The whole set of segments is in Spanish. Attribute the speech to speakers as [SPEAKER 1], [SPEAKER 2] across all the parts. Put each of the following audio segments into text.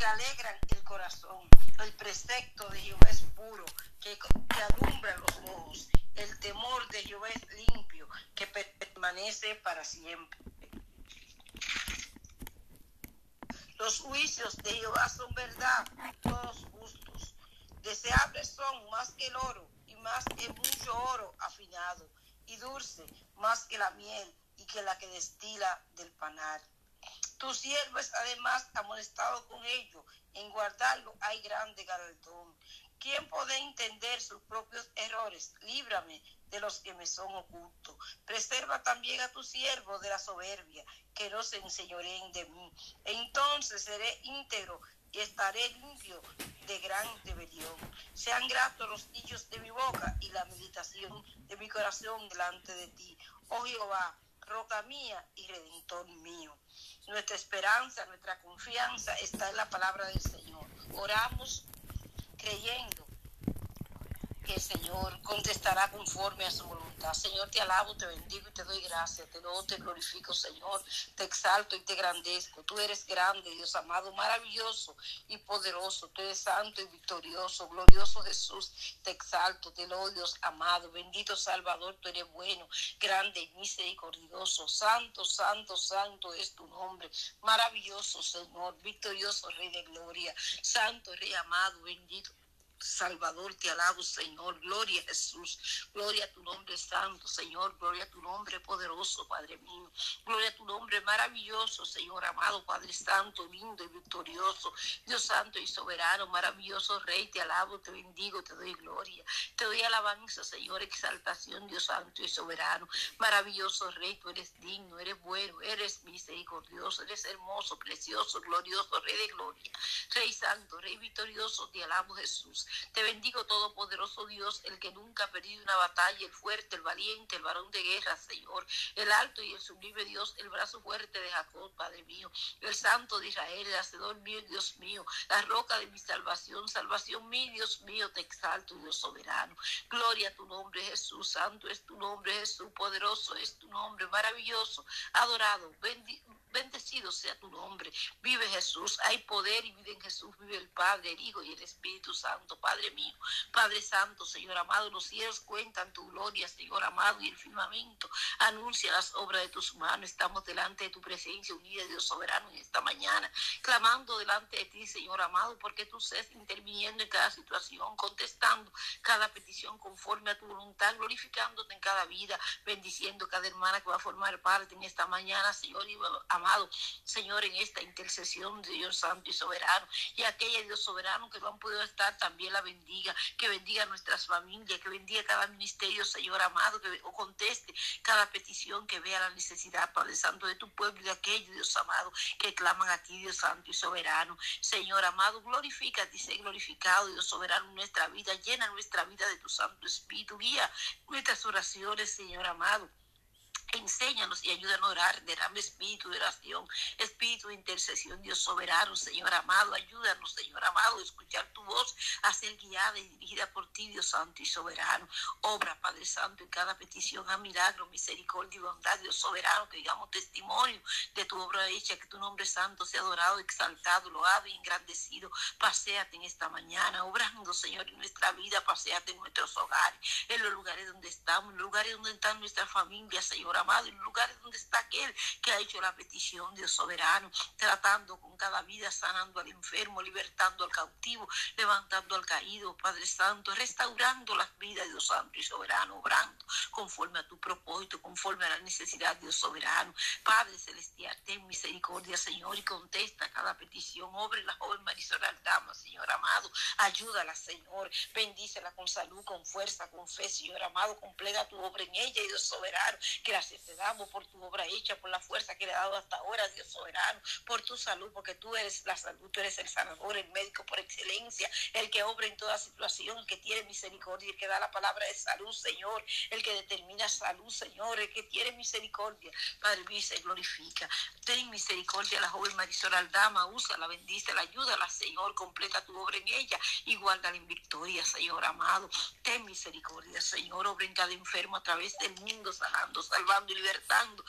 [SPEAKER 1] que alegran el corazón. El precepto de Jehová es puro, que, que alumbra los ojos. El temor de Jehová es limpio, que permanece para siempre. Los juicios de Jehová son verdad, todos justos. Deseables son más que el oro y más que mucho oro afinado, y dulce más que la miel y que la que destila del panar. Tu siervo es además amonestado con ello. En guardarlo hay grande galardón. ¿Quién puede entender sus propios errores? Líbrame de los que me son ocultos. Preserva también a tu siervo de la soberbia, que no se enseñoreen de mí. Entonces seré íntegro y estaré limpio de gran rebelión. Sean gratos los dichos de mi boca y la meditación de mi corazón delante de ti. Oh Jehová, roca mía y redentor mío. Nuestra esperanza, nuestra confianza está en la palabra del Señor. Oramos creyendo Señor contestará conforme a su voluntad. Señor, te alabo, te bendigo y te doy gracias. Te doy, te glorifico, Señor. Te exalto y te grandezco. Tú eres grande, Dios amado, maravilloso y poderoso. Tú eres santo y victorioso, glorioso Jesús. Te exalto, te doy, Dios amado. Bendito Salvador, tú eres bueno, grande y misericordioso. Santo, santo, santo es tu nombre. Maravilloso, Señor. Victorioso, Rey de gloria. Santo, Rey amado, bendito Salvador, te alabo, Señor. Gloria a Jesús. Gloria a tu nombre santo, Señor. Gloria a tu nombre poderoso, Padre mío. Gloria a tu nombre maravilloso, Señor amado, Padre Santo, lindo y victorioso. Dios santo y soberano, maravilloso Rey, te alabo, te bendigo, te doy gloria. Te doy alabanza, Señor, exaltación, Dios santo y soberano. Maravilloso Rey, tú eres digno, eres bueno, eres misericordioso, eres hermoso, precioso, glorioso, Rey de gloria. Rey santo, Rey victorioso, te alabo, Jesús. Te bendigo, Todopoderoso Dios, el que nunca ha perdido una batalla, el fuerte, el valiente, el varón de guerra, Señor, el alto y el sublime Dios, el brazo fuerte de Jacob, Padre mío, el santo de Israel, el hacedor mío, Dios mío, la roca de mi salvación, salvación mía, Dios mío, te exalto, Dios soberano. Gloria a tu nombre, Jesús, santo es tu nombre, Jesús, poderoso es tu nombre, maravilloso, adorado, bendito bendecido sea tu nombre. Vive Jesús, hay poder y vive en Jesús, vive el Padre, el Hijo y el Espíritu Santo. Padre mío, Padre Santo, Señor amado, los cielos cuentan tu gloria, Señor amado, y el firmamento anuncia las obras de tus manos. Estamos delante de tu presencia unida, Dios soberano, en esta mañana, clamando delante de ti, Señor amado, porque tú seas interviniendo en cada situación, contestando cada petición conforme a tu voluntad, glorificándote en cada vida, bendiciendo cada hermana que va a formar parte en esta mañana, Señor, amado, Señor, en esta intercesión de Dios Santo y Soberano. Y aquella Dios Soberano que no han podido estar, también la bendiga, que bendiga a nuestras familias, que bendiga cada ministerio, Señor amado, que conteste cada petición que vea la necesidad, Padre Santo, de tu pueblo y de aquellos, Dios amado, que claman a ti, Dios Santo y Soberano. Señor amado, glorifícate y sé glorificado, Dios Soberano, en nuestra vida, llena nuestra vida de tu Santo Espíritu, guía nuestras oraciones, Señor amado. Enséñanos y ayúdanos a orar, derrame espíritu de oración, espíritu de intercesión, Dios soberano, Señor amado, ayúdanos, Señor amado, a escuchar tu voz, a ser guiada y dirigida por ti, Dios santo y soberano. Obra, Padre Santo, en cada petición a milagro, misericordia y bondad, Dios soberano, que digamos testimonio de tu obra hecha, que tu nombre santo sea adorado, exaltado, loado y engrandecido. Paseate en esta mañana, obrando, Señor, en nuestra vida, paseate en nuestros hogares, en los lugares donde estamos, en los lugares donde están nuestras familias, Señor amado, en lugares donde está aquel que ha hecho la petición, Dios soberano, tratando con cada vida, sanando al enfermo, libertando al cautivo, levantando al caído, Padre Santo, restaurando las vidas, Dios Santo y soberano, obrando conforme a tu propósito, conforme a la necesidad, Dios soberano. Padre Celestial, ten misericordia, Señor, y contesta cada petición. Obre la joven Marisol Aldama, Señor amado. Ayúdala, Señor. Bendícela con salud, con fuerza, con fe, Señor amado. Completa tu obra en ella, Dios soberano. Te damos por tu obra hecha, por la fuerza que le ha dado hasta ahora, Dios soberano, por tu salud, porque tú eres la salud, tú eres el sanador, el médico por excelencia, el que obra en toda situación, el que tiene misericordia, el que da la palabra de salud, Señor, el que determina salud, Señor, el que tiene misericordia. Padre mío, se glorifica. Ten misericordia la joven Marisol Aldama, la bendice, la ayuda, la Señor, completa tu obra en ella y guárdala en victoria, Señor amado. Ten misericordia, Señor, obra en cada enfermo a través del mundo, sanando, salvando sanando y libertando.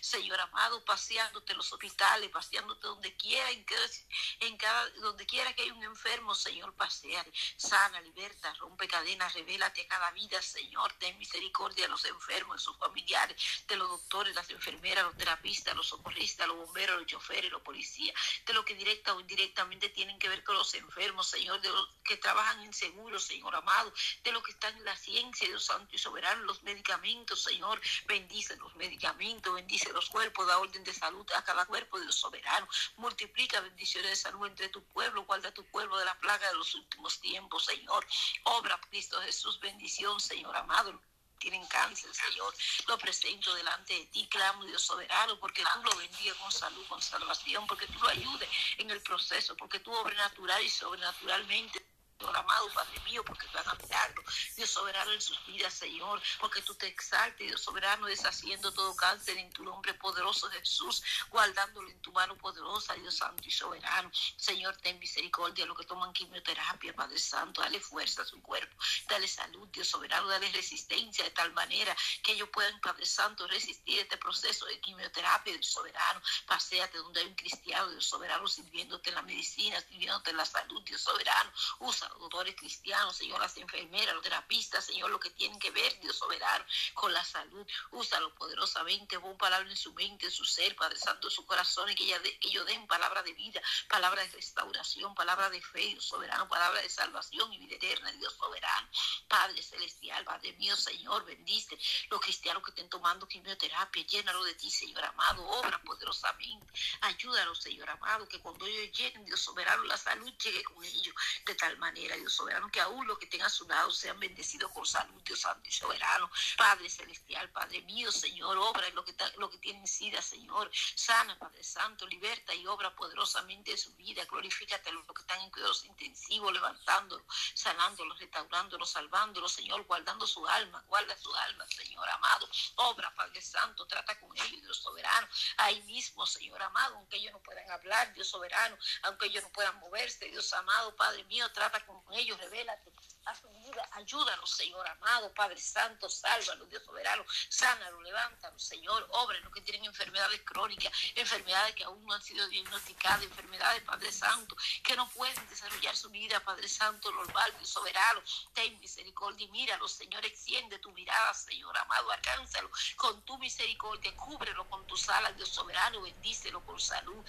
[SPEAKER 1] Señor amado, paseándote en los hospitales, paseándote donde quiera, en cada, donde quiera que haya un enfermo, Señor, pasea, sana, liberta, rompe cadenas, revélate a cada vida, Señor, ten misericordia de los enfermos, de sus familiares, de los doctores, las enfermeras, los terapistas, los socorristas, los bomberos, los choferes, los policías, de los que directa o indirectamente tienen que ver con los enfermos, Señor, de los que trabajan en seguro, Señor amado, de los que están en la ciencia, Dios Santo y Soberano, los medicamentos, Señor, bendice los medicamentos, bendice los cuerpos, da orden de salud a cada cuerpo, Dios soberano, multiplica bendiciones de salud entre tu pueblo, guarda tu pueblo de la plaga de los últimos tiempos, Señor, obra Cristo Jesús, bendición, Señor amado, tienen cáncer, Señor. Lo presento delante de ti, clamo, Dios soberano, porque tú lo bendiga con salud, con salvación, porque tú lo ayudes en el proceso, porque tú obres natural y sobrenaturalmente amado Padre mío, porque tú a milagro, Dios soberano en sus vidas, Señor, porque tú te exaltes, Dios soberano, deshaciendo todo cáncer en tu nombre poderoso Jesús, guardándolo en tu mano poderosa, Dios santo y soberano. Señor, ten misericordia a los que toman quimioterapia, Padre Santo, dale fuerza a su cuerpo, dale salud, Dios soberano, dale resistencia de tal manera que ellos puedan, Padre Santo, resistir este proceso de quimioterapia, Dios soberano. Paseate donde hay un cristiano, Dios soberano, sirviéndote en la medicina, sirviéndote en la salud, Dios soberano. Usa doctores cristianos, Señor, las enfermeras, los terapistas, Señor, lo que tienen que ver, Dios soberano, con la salud. Úsalo poderosamente, pon palabra en su mente, en su ser, Padre Santo, en su corazón, y que, ella que ellos den palabra de vida, palabra de restauración, palabra de fe, Dios soberano, palabra de salvación y vida eterna, Dios soberano. Padre celestial, Padre mío, Señor, bendice los cristianos que estén tomando quimioterapia, llénalo de ti, Señor amado, obra poderosamente. Ayúdalos, Señor amado, que cuando ellos lleguen, Dios soberano, la salud llegue con ellos de tal manera Dios soberano, que aún los que tengan a su lado sean bendecidos con salud, Dios santo y soberano. Padre celestial, Padre mío, Señor, obra en lo que, lo que tienen sida, Señor. Sana, Padre Santo, liberta y obra poderosamente en su vida. Glorifícate a los que están en cuidados intensivos, levantándolo, sanándolo, restaurándolo, salvándolo, Señor, guardando su alma, guarda su alma, Señor amado. Obra, Padre Santo, trata con ellos, Dios soberano. Ahí mismo, Señor amado, aunque ellos no puedan hablar, Dios soberano, aunque ellos no puedan moverse, Dios amado, Padre mío, trata con ellos, revélate a su vida, ayúdanos, Señor amado, Padre Santo, sálvalo, Dios soberano, sánalo, levántalo, Señor, obra que tienen enfermedades crónicas, enfermedades que aún no han sido diagnosticadas, enfermedades, Padre Santo, que no pueden desarrollar su vida, Padre Santo, normal, Dios soberano, ten misericordia y míralo, Señor, extiende tu mirada, Señor amado, alcánzalo con tu misericordia, cúbrelo con tus alas, Dios soberano, bendícelo con salud,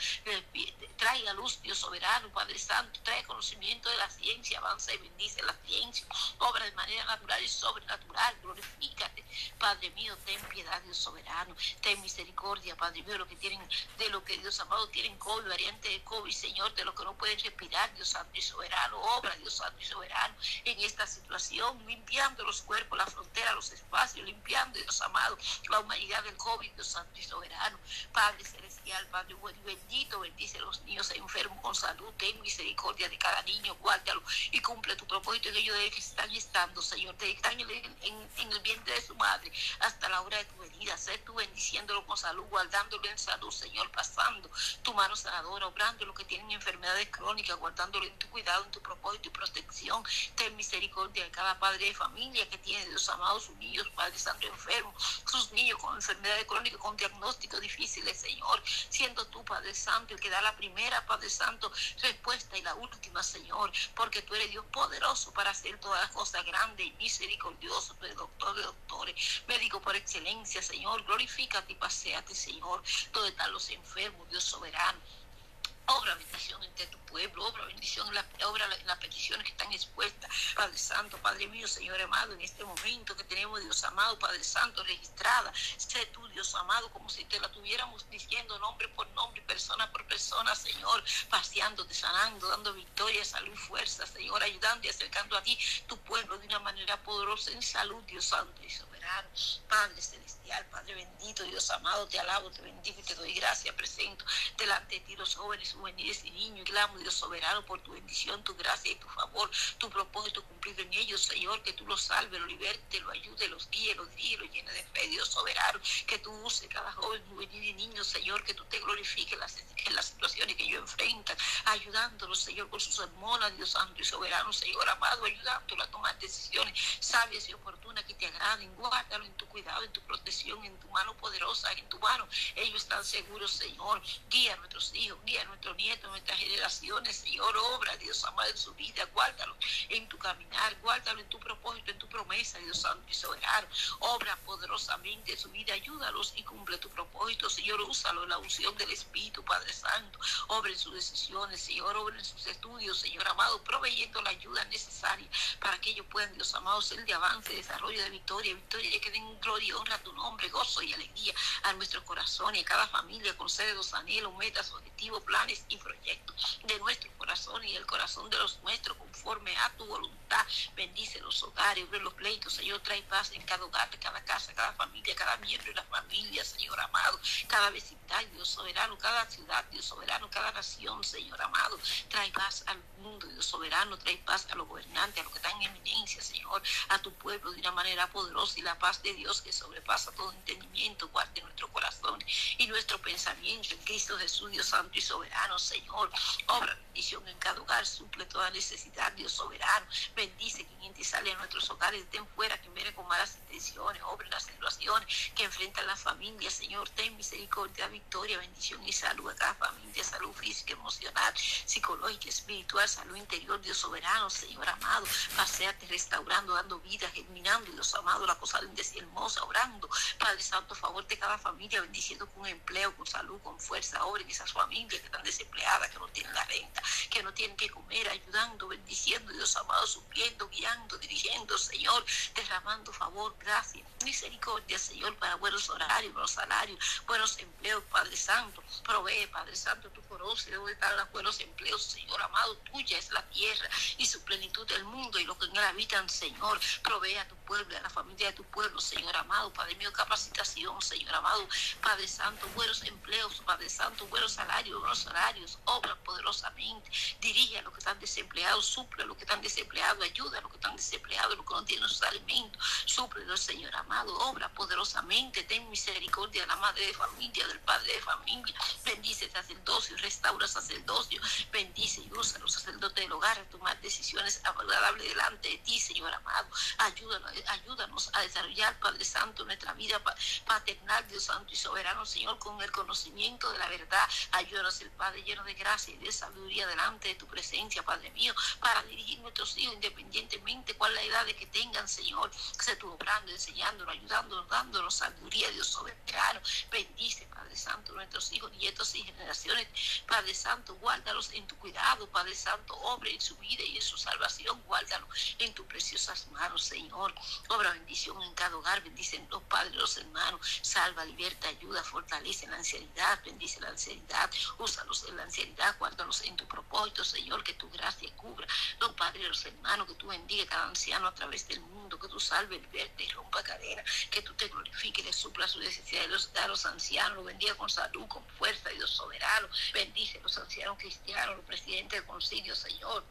[SPEAKER 1] traiga luz, Dios soberano, Padre Santo, trae conocimiento de la ciencia, avanza y bendice la ciencia, obra de manera natural y sobrenatural, glorifícate, Padre mío, ten piedad, Dios soberano, ten misericordia, Padre mío, lo que tienen, de lo que Dios amado tienen COVID, variante de COVID, Señor, de lo que no pueden respirar, Dios santo y soberano, obra, Dios santo y soberano, en esta situación, limpiando los cuerpos, la frontera, los espacios, limpiando, Dios amado, la humanidad del COVID, Dios santo y soberano, Padre celestial, Padre bueno bendito, bendice a los niños enfermos con salud, ten misericordia de cada niño, guárdalo y cumple tu propósito en ellos de que están estando, Señor. Te en, el vientre de su madre hasta la hora de tu venida. Sé tú bendiciéndolo con salud, guardándolo en salud, Señor, pasando tu mano sanadora, obrando los que tienen enfermedades crónicas, guardándolo en tu cuidado, en tu propósito y protección. Ten misericordia de cada padre de familia que tiene, Dios amado, sus Padre Santo, enfermos, sus niños con enfermedades crónicas, con diagnósticos difíciles, Señor. Siendo tú, Padre Santo, el que da la primera, Padre Santo, respuesta y la última, Señor, porque tú eres Dios poderoso para todas las cosas grandes y eres doctor de doctores, médico por excelencia, Señor, glorifícate y paseate, Señor, donde están los enfermos, Dios soberano. Obra bendición entre tu pueblo, obra bendición en, la, obra en las peticiones que están expuestas, Padre Santo, Padre mío, Señor amado, en este momento que tenemos, Dios amado, Padre Santo, registrada, sé tú, Dios amado, como si te la tuviéramos diciendo nombre por nombre, persona por persona, Señor, paseándote, sanando, dando victoria, salud, fuerza, Señor, ayudando y acercando a ti tu pueblo de una manera poderosa en salud, Dios Santo y Padre celestial, Padre bendito, Dios amado, te alabo, te bendigo y te doy gracias, presento delante de ti los jóvenes juveniles y niños, clamo, Dios soberano, por tu bendición, tu gracia y tu favor, tu propósito cumplido en ellos, Señor, que tú los salves, los libertes, los ayudes, los guíes, los guíes, los llenes de fe, Dios soberano, que tú uses cada joven, juvenil y niño, Señor, que tú te glorifiques en las, en las situaciones que ellos enfrentan, ayudándolos, Señor, con sus hermanas, Dios santo y soberano, Señor amado, ayudándolos a tomar decisiones sabias y oportunas que te agraden, guárdalo en tu cuidado, en tu protección, en tu mano poderosa, en tu mano, ellos están seguros, Señor, guía a nuestros hijos, guía a nuestros nietos, nuestras generaciones, Señor, obra, Dios amado, en su vida, guárdalo en tu caminar, guárdalo en tu propósito, en tu promesa, Dios santo y soberano, obra poderosamente en su vida, ayúdalos y cumple tu propósito, Señor, úsalo en la unción del Espíritu, Padre Santo, obra en sus decisiones, Señor, obra en sus estudios, Señor amado, proveyendo la ayuda necesaria para que ellos puedan, Dios amado, ser de avance, desarrollo de victoria, victoria que den gloria y honra a tu nombre, gozo y alegría a nuestro corazón y a cada familia, concede los anhelos, metas, objetivos, planes y proyectos de nuestro corazón y el corazón de los nuestros conforme a tu voluntad. Bendice los hogares, los pleitos, Señor, trae paz en cada hogar, cada casa, cada familia, cada miembro de la familia, Señor amado, cada vecindario, Dios soberano, cada ciudad, Dios soberano, cada nación, Señor amado, trae paz al mundo, Dios soberano, trae paz a los gobernantes, a los que están en eminencia, Señor, a tu pueblo de una manera poderosa y la paz de Dios que sobrepasa todo entendimiento, guarde nuestro corazón y nuestro pensamiento en Cristo Jesús, Dios Santo y soberano, Señor. Obra bendición en cada hogar, suple toda necesidad, Dios soberano. Bendice quien entra y sale a nuestros hogares, ten fuera quien viene con malas intenciones, obra las situaciones que enfrentan las familias, Señor. Ten misericordia, victoria, bendición y salud a cada familia, salud física, emocional, psicológica, espiritual, salud interior, Dios soberano, Señor amado. Paseate restaurando, dando vida, germinando, Dios amado, la cosa y hermosa, orando. Padre Santo, favor de cada familia, bendiciendo con empleo, con salud, con fuerza, en esas familias que están desempleadas, que no tienen la renta, que no tienen que comer, ayudando, bendiciendo, Dios amado, supliendo, guiando, dirigiendo, Señor, derramando favor, gracia, misericordia, Señor, para buenos horarios, buenos salarios, buenos empleos, Padre Santo. Provee, Padre Santo, tu conoces dónde están los buenos empleos, Señor amado, tuya es la tierra y su plenitud del mundo y lo que en él habitan, Señor. Provee a tu pueblo, a la familia de tu pueblo, Señor amado, Padre mío, capacitación, Señor amado, Padre Santo, buenos empleos, Padre Santo, buenos salarios, buenos salarios, obra poderosamente, dirige a los que están desempleados, suple a los que están desempleados, ayuda a los que están desempleados, los que no tienen sus alimentos, suple, Señor amado, obra poderosamente, ten misericordia de la madre de familia, del padre de familia, bendice sacerdocio, restaura sacerdocio, bendice y usa a los sacerdotes del hogar a tomar decisiones agradables delante de ti, Señor amado, ayúdanos, ayúdanos a desarrollar, Padre Santo, nuestra vida paternal, Dios Santo y soberano, Señor, con el conocimiento de la verdad, ayúdanos el Padre lleno de gracia y de sabiduría delante de tu presencia, Padre mío, para dirigir nuestros hijos independientemente cuál la edad de que tengan, Señor, se tú obrando, enseñándonos, ayudándonos, dándonos sabiduría, Dios soberano, bendice, Padre Santo, nuestros hijos, nietos y generaciones, Padre Santo, guárdalos en tu cuidado, Padre Santo, obra en su vida y en su salvación, guárdalos en tus preciosas manos, Señor, obra bendición en cada hogar, bendicen los padres, los hermanos, salva, liberta, ayuda, fortalece la ancianidad, bendice la ancianidad, úsalos en la ancianidad, guárdalos en tu propósito, Señor, que tu gracia cubra. Los padres, los hermanos, que tú bendiga a cada anciano a través del mundo, que tú salve, liberte y rompa cadena, que tú te glorifiques, le supla su necesidad los, a los ancianos, los bendiga con salud, con fuerza, Dios soberano, bendice a los ancianos cristianos, los presidentes de concilio, Señor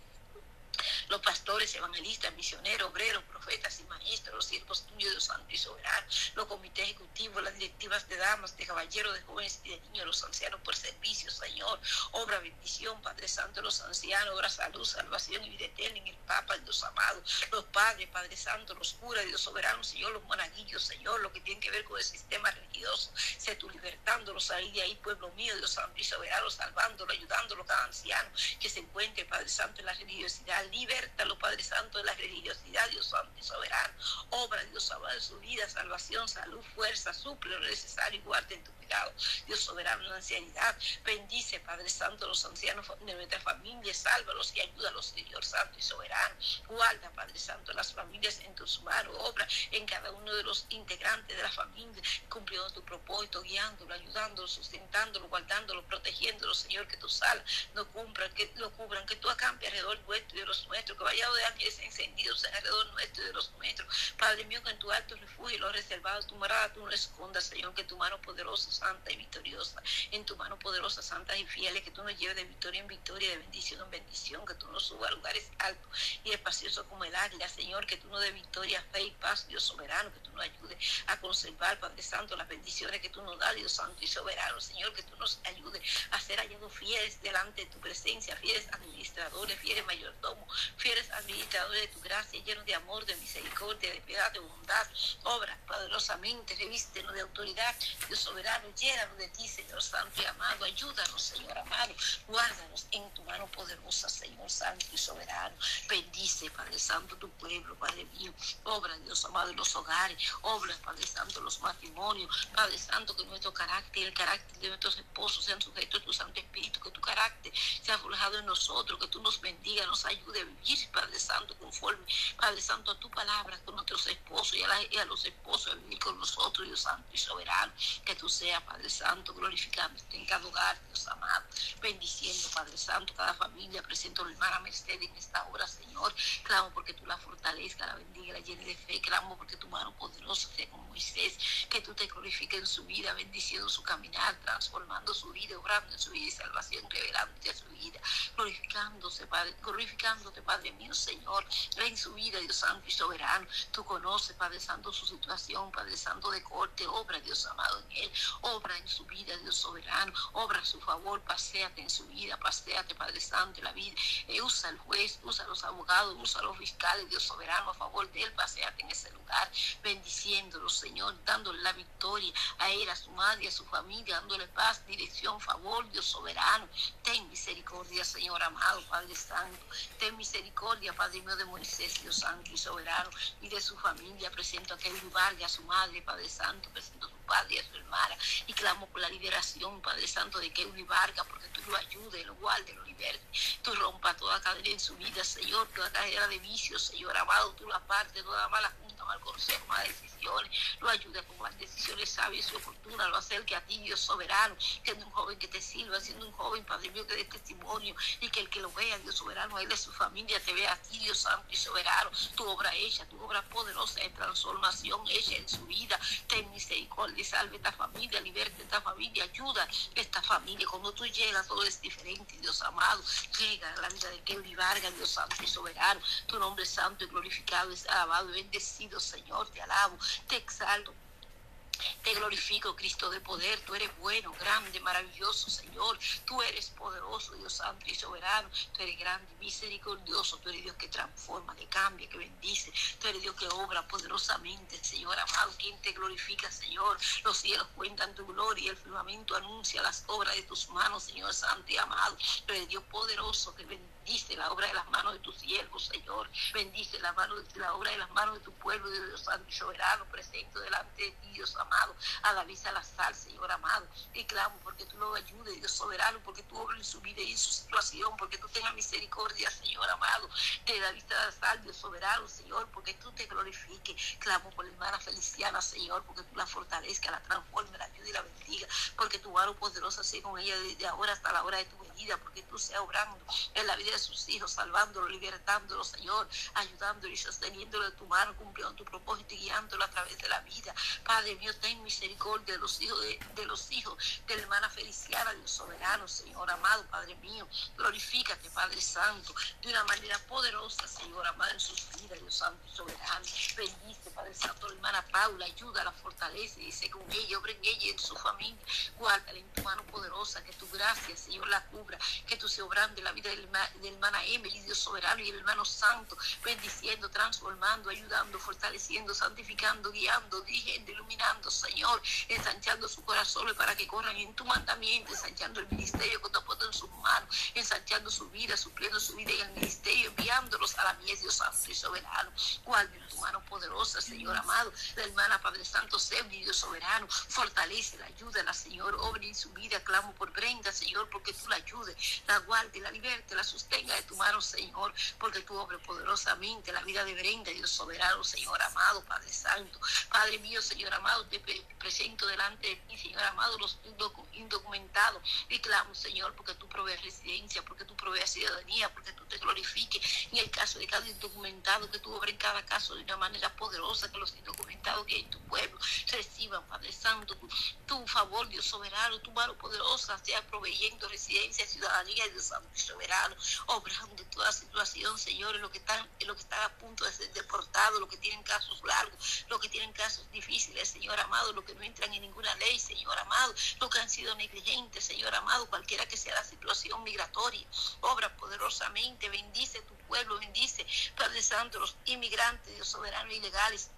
[SPEAKER 1] los pastores, evangelistas, misioneros, obreros, profetas y maestros, los siervos tuyos, Dios Santo y Soberano, los comités ejecutivos, las directivas de damas, de caballeros, de jóvenes y de niños, los ancianos por servicio, Señor, obra bendición, Padre Santo, los ancianos, obra salud, salvación y vida eterna en el Papa, el Dios amado, los padres, Padre Santo, los curas, Dios soberano, Señor, los monaguillos, Señor, lo que tiene que ver con el sistema religioso, sé tú libertándolos, salir de ahí, pueblo mío, Dios Santo y Soberano, salvándolo, ayudándolo cada anciano que se encuentre, Padre Santo, en la religiosidad, libertalo, Padre Santo, de la religiosidad, Dios Santo y soberano. Obra, Dios, salva de su vida, salvación, salud, fuerza, suple lo necesario y guarde en tu cuidado. Dios soberano la ancianidad. Bendice, Padre Santo, los ancianos de nuestra familia, sálvalos y ayúdalos, Dios Santo y soberano. Guarda, Padre Santo, las familias en tus manos. Obra en cada uno de los integrantes de la familia, cumpliendo tu propósito, guiándolo, ayudándolo, sustentándolo, guardándolo, protegiéndolo, Señor, que tus alas no cumplan, que lo cubran, que tú acampe alrededor vuestro los nuestros, que vallado de ángeles encendidos alrededor nuestro y de los nuestros. Padre mío, que en tu alto refugio lo reservado, tu morada, tú no escondas, Señor, que tu mano poderosa, santa y victoriosa, en tu mano poderosa, santa y fiel, que tú nos lleves de victoria en victoria, de bendición en bendición, que tú nos subas a lugares altos y espaciosos como el águila, Señor, que tú nos des victoria, fe y paz, Dios soberano, que tú nos ayudes a conservar, Padre Santo, las bendiciones que tú nos das, Dios Santo y soberano, Señor, que tú nos ayudes a ser hallados fieles delante de tu presencia, fieles administradores, fieles mayordomos, fieles administradores de tu gracia, llenos de amor, de misericordia, de piedad, de bondad, obra poderosamente, revístenos de autoridad, Dios soberano, llénanos de ti, Señor Santo y amado, ayúdanos, Señor amado, guárdanos en tu mano poderosa, Señor Santo y soberano, bendice, Padre Santo, tu pueblo, Padre mío, obra, Dios amado, en los hogares, obra, Padre Santo, los matrimonios, Padre Santo, que nuestro carácter, el carácter de nuestros esposos sean sujetos a tu Santo Espíritu, que tu carácter sea forjado en nosotros, que tú nos bendiga, nos ayude a vivir, Padre Santo, conforme, Padre Santo, a tu palabra con nuestros esposos y a, los esposos a vivir con nosotros, Dios Santo y soberano, que tú seas, Padre Santo, glorificando en cada hogar, Dios amado, bendiciendo, Padre Santo, cada familia, presento a la hermana Mercedes en esta hora, Señor, clamo porque tú la fortalezca, la bendiga, la llene de fe, clamo porque tu mano poderosa sea como Moisés, que tú te glorifiques en su vida, bendiciendo su caminar, transformando su vida, obrando en su vida y salvación, revelándote a su vida, glorificándose, Padre, glorificándote, Padre mío, Señor, en su vida, Dios Santo y soberano. Tú conoces, Padre Santo, su situación, Padre Santo de corte, obra, Dios amado, en él, obra en su vida, Dios soberano, obra a su favor, paséate en su vida, paséate, Padre Santo, la vida, eh, usa al juez, usa los abogados, usa los fiscales, Dios soberano, a favor de él, paséate en ese lugar, bendiciéndolo, Señor, dándole la victoria a él, a su madre, a su familia, dándole paz, dirección, favor, Dios soberano. Ten misericordia, Señor amado, Padre Santo. Ten misericordia, Padre mío de Moisés, Dios Santo y soberano, y de su familia. Presento a Kevin Vargas, a su madre, Padre Santo. Presento a su padre y a su hermana. Y clamo por la liberación, Padre Santo, de Kevin Vargas, porque tú lo ayudes, lo guardes, lo libertes. Tú rompa toda cadena en su vida, Señor, toda cadena de vicios, Señor amado. Tú la parte, toda mala mal consejo, malas decisiones. Lo ayude a tomar decisiones sabias y oportunas. Lo acerque a ti, Dios soberano, siendo un joven que te sirva, siendo un joven, Padre mío, que dé testimonio y que el que lo vea, Dios soberano, él de su familia, te vea a ti, Dios santo y soberano, tu obra hecha, tu obra poderosa de transformación hecha en su vida. Ten misericordia, salve esta familia, liberte esta familia, ayuda esta familia. Cuando tú llegas, todo es diferente, Dios amado. Llega a la vida de Kelly Vargas, Dios santo y soberano. Tu nombre santo y glorificado es alabado y bendecido, Señor. Te alabo, te exalto. Te glorifico, Cristo de poder. Tú eres bueno, grande, maravilloso, Señor. Tú eres poderoso, Dios santo y soberano. Tú eres grande, misericordioso. Tú eres Dios que transforma, que cambia, que bendice. Tú eres Dios que obra poderosamente, Señor amado. Quien te glorifica, Señor. Los cielos cuentan tu gloria y el firmamento anuncia las obras de tus manos, Señor santo y amado. Tú eres Dios poderoso que bendice bendice la obra de las manos de tus siervos, Señor. Bendice la, mano, la obra de las manos de tu pueblo, de Dios Santo soberano, presente delante de ti, Dios amado. A la vista la sal, Señor amado. Y clamo porque tú lo ayudes, Dios soberano, porque tú obras en su vida y en su situación, porque tú tengas misericordia, Señor amado. De la vista la sal, Dios soberano, Señor, porque tú te glorifiques. Clamo por la hermana Feliciana, Señor, porque tú la fortalezcas, la transformes, la ayude y la bendiga, porque tu mano poderosa sea con ella desde ahora hasta la hora de tu venida, porque tú seas obrando en la vida de sus hijos, salvándolo, libertándolo, Señor, ayudándolo y sosteniéndolo de tu mano, cumpliendo tu propósito y guiándolo a través de la vida. Padre mío, ten misericordia de los hijos de, los hijos de la hermana Feliciana, Dios soberano, Señor amado, Padre mío. Glorifícate, Padre Santo, de una manera poderosa, Señor amado, en sus vidas, Dios Santo y soberano. Bendice, Padre Santo, la hermana Paula, ayuda, la fortalece, dice con ella, obra en ella y en su familia. Guárdala en tu mano poderosa, que tu gracia, Señor, la cubra, que tú se obrando en la vida del, del hermana Emily, Dios soberano, y el hermano santo, bendiciendo, transformando, ayudando, fortaleciendo, santificando, guiando, dirigiendo, iluminando, Señor, ensanchando su corazón para que corran en tu mandamiento, ensanchando el ministerio te puesto en sus manos, ensanchando su vida, supliendo su vida en el ministerio, enviándolos a la mies, Dios santo y soberano. Guarde tu mano poderosa, Señor amado, la hermana Padre Santo, Sebri, Dios soberano, fortalece, la ayuda, la Señor, obra en su vida, clamo por Brenda, Señor, porque tú la ayudes, la guarde, la liberte, la sostenga de tu mano, Señor, porque tú obras poderosamente la vida de Brenda, Dios soberano, Señor amado, Padre Santo, Padre mío, Señor amado, te presento delante de ti, Señor amado, los indocumentados. Y clamo, Señor, porque tú provees residencia, porque tú provees ciudadanía, porque tú te glorifiques. En el caso de cada indocumentado, que tú obres en cada caso de una manera poderosa, que los indocumentados que en tu pueblo reciban, Padre Santo, tu favor, Dios soberano, tu mano poderosa, sea proveyendo residencia, ciudadanía, Dios soberano, obrando toda situación, Señor, en lo que están, en lo que están a punto de ser deportados, los que tienen casos largos, los que tienen casos difíciles, Señor amado, los que no entran en ninguna ley, Señor amado, los que han sido negligentes, Señor amado, cualquiera que sea la situación migratoria, obra poderosamente, bendice tu pueblo, bendice, Padre Santo, los inmigrantes, Dios soberano, ilegales,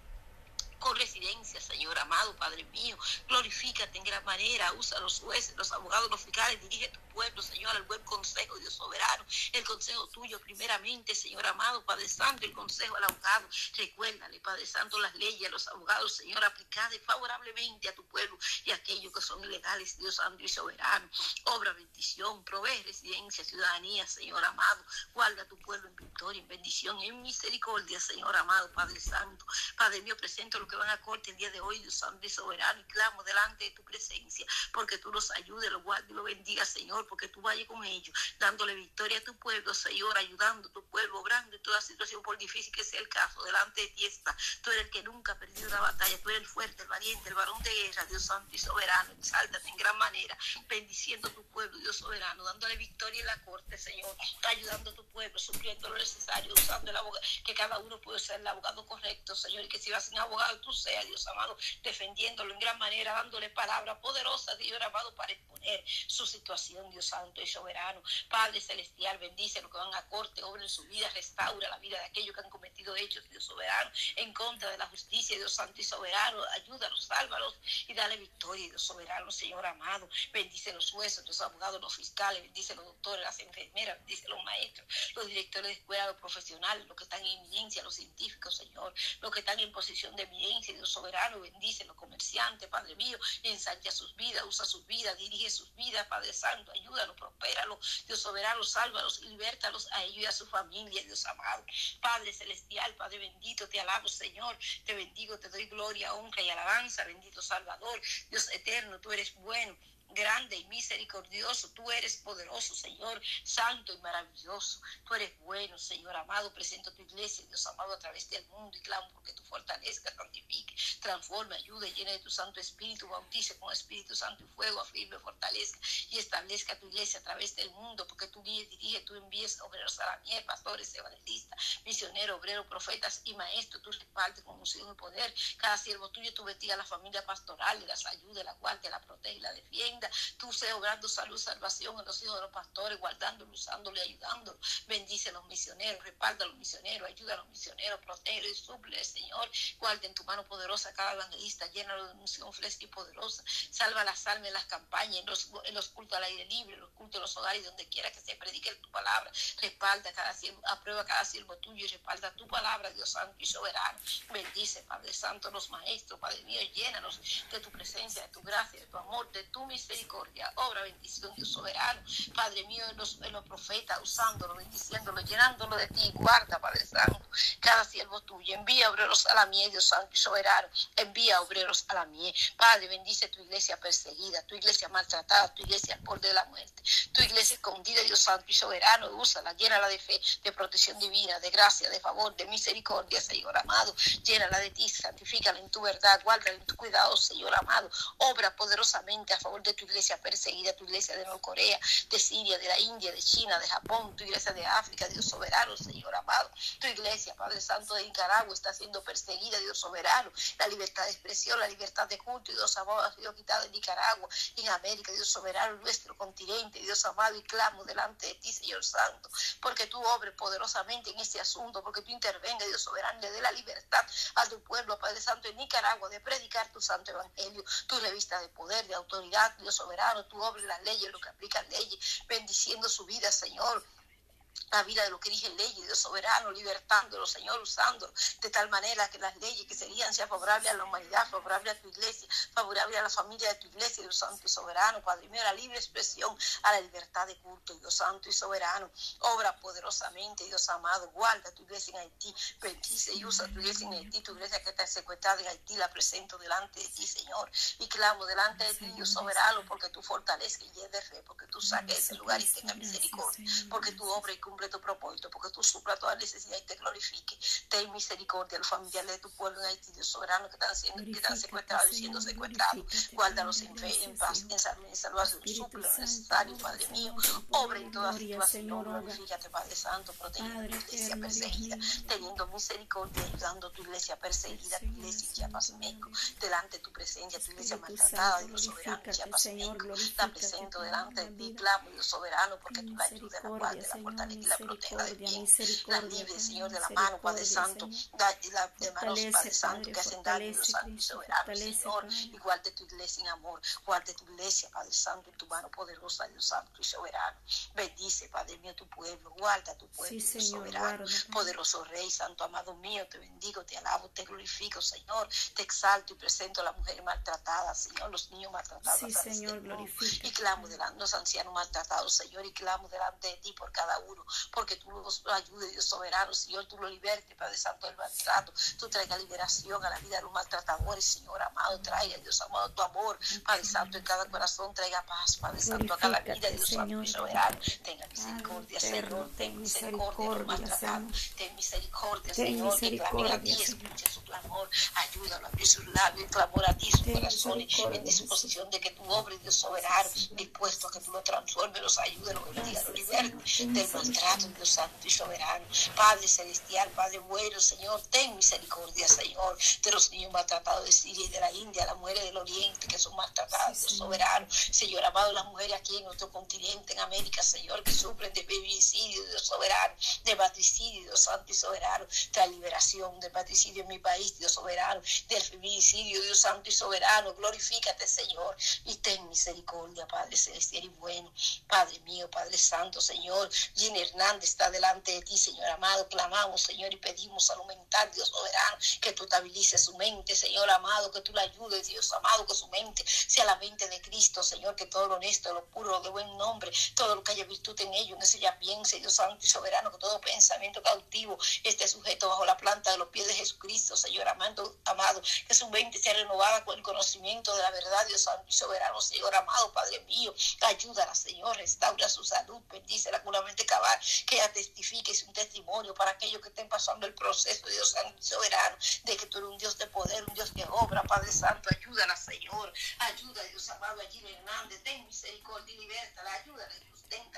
[SPEAKER 1] con residencia, Señor amado, Padre mío. Glorifícate en gran manera. Usa los jueces, los abogados, los fiscales. Dirige tu pueblo, Señor, al buen consejo, Dios soberano. El consejo tuyo, primeramente, Señor amado, Padre Santo, el consejo al abogado. Recuérdale, Padre Santo, las leyes, los abogados, Señor, aplicadas favorablemente a tu pueblo y a aquellos que son ilegales, Dios Santo y soberano. Obra bendición, provee residencia, ciudadanía, Señor amado. Guarda tu pueblo en victoria, en bendición, en misericordia, Señor amado, Padre Santo. Padre mío, presento que van a corte el día de hoy, Dios Santo y soberano, y clamo delante de tu presencia, porque tú los ayudes, los guardes y los bendiga, Señor, porque tú vayas con ellos, dándole victoria a tu pueblo, Señor, ayudando a tu pueblo, obrando en toda situación, por difícil que sea el caso, delante de ti está. Tú eres el que nunca ha perdido una batalla, tú eres el fuerte, el valiente, el varón de guerra, Dios Santo y soberano, exáltate en gran manera, bendiciendo a tu pueblo, Dios soberano, dándole victoria en la corte, Señor, ayudando a tu pueblo, supliendo lo necesario, usando el abogado, que cada uno puede ser el abogado correcto, Señor, y que si va sin abogado, tú seas, Dios amado, defendiéndolo en gran manera, dándole palabra poderosa, Dios amado, para exponer su situación, Dios santo y soberano. Padre celestial, bendice lo que van a corte, obra en su vida, restaura la vida de aquellos que han cometido hechos, Dios soberano, en contra de la justicia, Dios santo y soberano. Ayúdalos, sálvalos y dale victoria, Dios soberano, Señor amado. Bendice los jueces, los abogados, los fiscales, bendice los doctores, las enfermeras, bendice los maestros, los directores de escuela, los profesionales, los que están en eminencia, los científicos, Señor, los que están en posición de eminencia Dios soberano, bendice los comerciantes, Padre mío, ensancha sus vidas, usa sus vidas, dirige sus vidas, Padre Santo, ayúdalos, prospéralos, Dios soberano, sálvalos y libértalos a ellos y a su familia, Dios amado. Padre celestial, Padre bendito, te alabo, Señor, te bendigo, te doy gloria, honra y alabanza, bendito Salvador, Dios eterno, tú eres bueno grande y misericordioso. Tú eres poderoso, Señor, santo y maravilloso. Tú eres bueno, Señor amado. Presento tu iglesia, Dios amado, a través del mundo y clamo porque tú fortalezca, santifique, transforme, ayude, llene de tu Santo Espíritu, bautice con Espíritu Santo y fuego, afirme, fortalezca y establezca tu iglesia a través del mundo, porque tú dirige, tú envíes obreros a la miel, pastores, evangelistas, misioneros, obreros, profetas y maestros. Tú respaldes con unción y poder. Cada siervo tuyo, tú bendiga a la familia pastoral, las ayude, la guarde, la protege, la defienda Tú seas obrando salud, salvación en los hijos de los pastores, guardándolo, usándolo y ayudándolo. Bendice a los misioneros, respalda a los misioneros, ayuda a los misioneros, protege y suple, Señor. Guarda en tu mano poderosa cada evangelista, llénalo de unción fresca y poderosa. Salva las almas en las campañas, en los, en los cultos al aire libre, en los cultos de los hogares, donde quiera que se predique tu palabra. Respalda cada siervo, aprueba cada siervo tuyo y respalda tu palabra, Dios Santo y soberano. Bendice, Padre Santo, los maestros, Padre mío, llénanos de tu presencia, de tu gracia, de tu amor, de tu misericordia misericordia, obra bendición, Dios soberano, Padre mío, en los, profetas, usándolo, bendiciéndolo, llenándolo de ti, guarda, Padre Santo, cada siervo tuyo, envía obreros a la miel, Dios Santo y soberano, envía obreros a la miel, Padre, bendice tu iglesia perseguida, tu iglesia maltratada, tu iglesia al borde de la muerte, tu iglesia escondida, Dios Santo y soberano, úsala, llénala de fe, de protección divina, de gracia, de favor, de misericordia, Señor amado, llénala de ti, santifícala en tu verdad, guárdala en tu cuidado, Señor amado, obra poderosamente a favor de tu iglesia perseguida, tu iglesia de Corea, de Siria, de la India, de China, de Japón, tu iglesia de África, Dios soberano, Señor amado. Tu iglesia, Padre Santo de Nicaragua, está siendo perseguida, Dios soberano. La libertad de expresión, la libertad de culto, Dios amado, ha sido quitada en Nicaragua, en América, Dios soberano, nuestro continente, Dios amado, y clamo delante de ti, Señor Santo, porque tú obres poderosamente en este asunto, porque tú intervenga, Dios soberano, le dé la libertad a tu pueblo, Padre Santo, en Nicaragua, de predicar tu santo evangelio, tu revista de poder, de autoridad, Dios soberano, tú obres las leyes, lo que aplican leyes, bendiciendo su vida, Señor la vida de los que dirigen leyes, Dios soberano, libertándolo, Señor, usándolo de tal manera que las leyes que serían sean favorables a la humanidad, favorables a tu iglesia, favorables a la familia de tu iglesia, Dios santo y soberano, Padre mío, la libre expresión, a la libertad de culto, Dios santo y soberano, obra poderosamente, Dios amado, guarda tu iglesia en Haití, bendice y usa tu iglesia en Haití, tu iglesia que está secuestrada en Haití, la presento delante de ti, Señor, y clamo delante de ti, Dios soberano, porque tú fortaleces y de fe, porque tú saques ese lugar y tengas misericordia, porque tú obra y cumple tu propósito, porque tú supla toda necesidad y te glorifique. Ten misericordia a los familiares de tu pueblo en Haití, Dios soberano, que están, siendo, que están secuestrados y siendo secuestrados. Guárdalos en fe, en paz, en salud, en salvación. Suple lo necesario, Padre mío. Obra en toda situación. Glorifícate, Padre Santo, protegiendo tu iglesia perseguida, teniendo misericordia, ayudando a tu iglesia perseguida, tu iglesia Chiapas México, delante de tu presencia, tu iglesia maltratada, Dios soberano, Chiapas México. La presento delante de ti, clamo, Dios soberano, porque tú la ayudas, la guardas, la fortaleces y la proteges de bien. La libre, Señor, de la mano, Padre Santo, la, de manos, Padre Santo, que hacen daño, Dios Santo y soberano, Señor, igual de tu iglesia en amor, guarde tu iglesia, Padre Santo, en tu mano poderosa, Dios Santo y soberano. Bendice, Padre mío, tu pueblo, guarda tu pueblo, Dios soberano, poderoso Rey, Santo amado mío, te bendigo, te alabo, te glorifico, Señor, te exalto y presento a las mujeres maltratadas, Señor, los niños maltratados,
[SPEAKER 2] sí, Señor,
[SPEAKER 1] y clamo delante de los ancianos maltratados, Señor, y clamo delante de ti por cada uno, porque tú los ayudes, Dios soberano, Señor, tú lo libertes, Padre Santo, del maltrato, tú traiga liberación a la vida de los maltratadores, Señor amado, traiga, Dios amado, tu amor, Padre Santo, en cada corazón, traiga paz, Padre Santo, a cada vida, Dios Santo y soberano, tenga misericordia, Señor, ten misericordia de los maltratados, ten misericordia, Señor, que clame a ti, escuche su clamor, ayúdalo a abrir sus labios, clamor a ti, su corazón, en disposición de que tu obra, Dios soberano, dispuesto a que tú lo transformes, los ayude, los bendiga, los liberte. Del maltrato, Dios Santo y soberano, Padre celestial, Padre bueno, Señor, ten misericordia, Señor, de los niños maltratados de Siria y de la India, las mujeres del Oriente que son maltratadas, Dios soberano, Señor amado, las mujeres aquí en nuestro continente, en América, Señor, que sufren de feminicidio, Dios soberano, de matricidio, Dios Santo y soberano, trae liberación del matricidio en mi país, Dios soberano, del feminicidio, Dios Santo y soberano, glorifícate, Señor, y ten misericordia, Padre celestial y bueno, Padre mío, Padre Santo, Señor, Jenny Hernández está delante de ti, Señor amado, clamamos, Señor, y pedimos salud mental, Dios soberano, que tú estabilices su mente, Señor amado, que tú la ayudes, Dios amado, que su mente sea la mente de Cristo, Señor, que todo lo honesto, lo puro, lo de buen nombre, todo lo que haya virtud en ello, en ese ya piense, Dios Santo y soberano, que todo pensamiento cautivo esté sujeto bajo la planta de los pies de Jesucristo, Señor amado, amado, que su mente sea renovada con el conocimiento de la verdad, Dios Santo y soberano, Señor amado, Padre mío, ayúdala, Señor, restaura su salud, bendícela con la mente cabal, que ella testifique, es un testimonio para aquellos que estén pasando el proceso, Dios Santo soberano, de que tú eres un Dios de poder, un Dios que obra, Padre Santo, ayúdala, Señor, ayuda, Dios amado, allí Hernández, ten misericordia y libertala, ayúdala, susténtala,